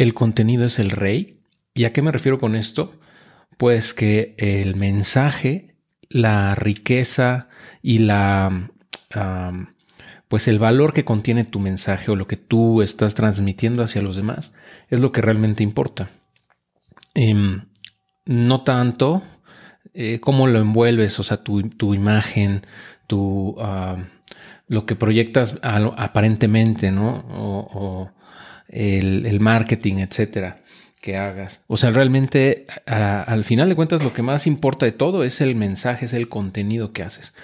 el contenido es el rey. ¿Y a qué me refiero con esto? Pues que el mensaje, la riqueza y la... pues el valor que contiene tu mensaje o lo que tú estás transmitiendo hacia los demás es lo que realmente importa. Em, no tanto eh, cómo lo envuelves, o sea, tu, imagen, tu, lo que proyectas aparentemente, ¿no? O, el, marketing, etcétera, que hagas. O sea, realmente al final de cuentas lo que más importa de todo es el mensaje, es el contenido que haces.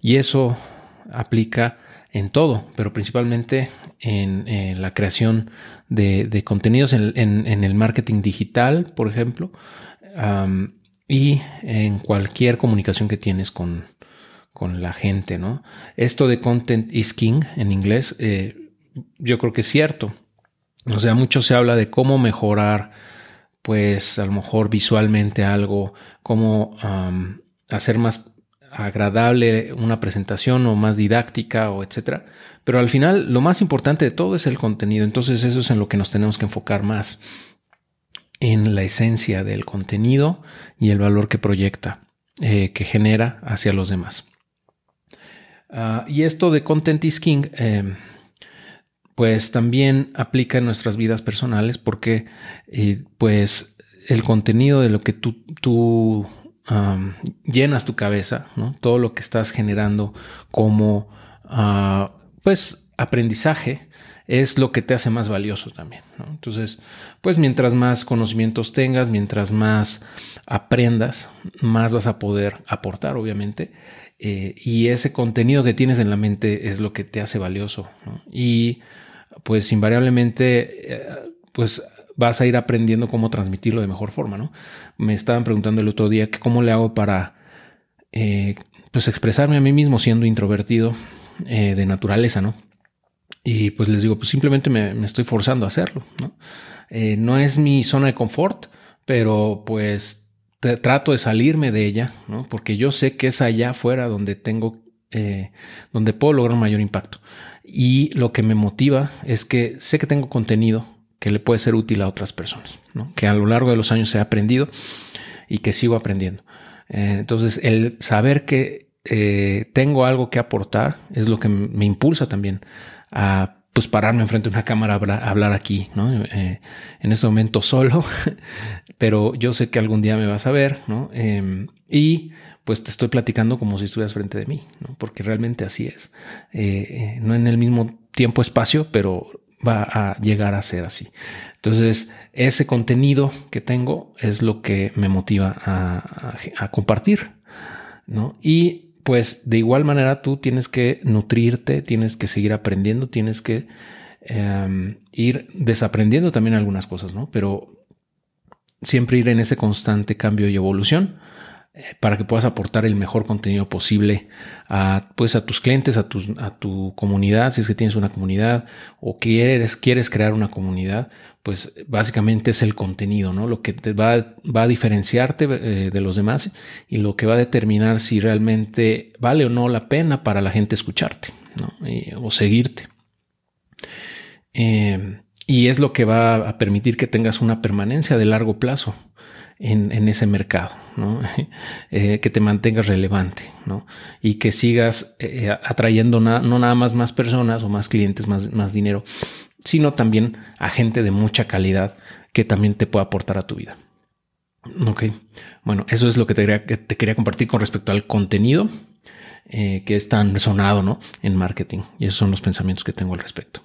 Y eso aplica en todo, pero principalmente en, la creación de, contenidos en, el marketing digital, por ejemplo, y en cualquier comunicación que tienes con, la gente, ¿no? Esto de content is king en inglés, eh, yo creo que es cierto. O sea, mucho se habla de cómo mejorar, pues a lo mejor visualmente algo, cómo hacer más agradable una presentación o más didáctica o etcétera. Pero al final lo más importante de todo es el contenido. Entonces eso es en lo que nos tenemos que enfocar más en la esencia del contenido y el valor que proyecta, eh, que genera hacia los demás. Ah, y esto de Content is King, eh, pues también aplica en nuestras vidas personales porque eh, pues el contenido de lo que tú, tú llenas tu cabeza, ¿no? todo lo que estás generando como ah, pues aprendizaje es lo que te hace más valioso también. Entonces, pues mientras más conocimientos tengas, mientras más aprendas, más vas a poder aportar, obviamente. Eh, y ese contenido que tienes en la mente es lo que te hace valioso. Y pues invariablemente, eh, pues vas a ir aprendiendo cómo transmitirlo de mejor forma, ¿no? Me estaban preguntando el otro día que cómo le hago para eh, pues expresarme a mí mismo siendo introvertido de naturaleza, ¿no? Y pues les digo, pues simplemente me, estoy forzando a hacerlo, ¿no? Eh, no es mi zona de confort, pero pues trato de salirme de ella, ¿no? Porque yo sé que es allá afuera donde tengo, donde puedo lograr un mayor impacto. Y lo que me motiva es que sé que tengo contenido que le puede ser útil a otras personas, que a lo largo de los años he aprendido y que sigo aprendiendo. Eh, entonces, el saber que eh, tengo algo que aportar es lo que me impulsa también a pues pararme enfrente de una cámara a hablar aquí, ¿no? Eh, en este momento solo, pero yo sé que algún día me vas a ver, ¿no? Em, y pues te estoy platicando como si estuvieras frente de mí, ¿no? Porque realmente así es. no en el mismo tiempo-espacio, pero va a llegar a ser así. Entonces, ese contenido que tengo es lo que me motiva a, compartir, ¿no? Y pues de igual manera tú tienes que nutrirte, tienes que seguir aprendiendo, tienes que em, ir desaprendiendo también algunas cosas, ¿no? Pero siempre ir en ese constante cambio y evolución para que puedas aportar el mejor contenido posible a, pues a tus clientes, a, tus, a tu comunidad, si es que tienes una comunidad o quieres, quieres crear una comunidad, pues básicamente es el contenido, ¿no? Lo que te va, va a diferenciarte eh, de los demás y lo que va a determinar si realmente vale o no la pena para la gente escucharte ¿no? o seguirte. Eh, y es lo que va a permitir que tengas una permanencia de largo plazo en, ese mercado, eh, que te mantengas relevante y que sigas eh, atrayendo no nada más más personas o más clientes, más, más dinero, sino también a gente de mucha calidad que también te pueda aportar a tu vida. Ok, bueno, eso es lo que te quería, compartir con respecto al contenido eh, que es tan sonado ¿no? en marketing. Y esos son los pensamientos que tengo al respecto.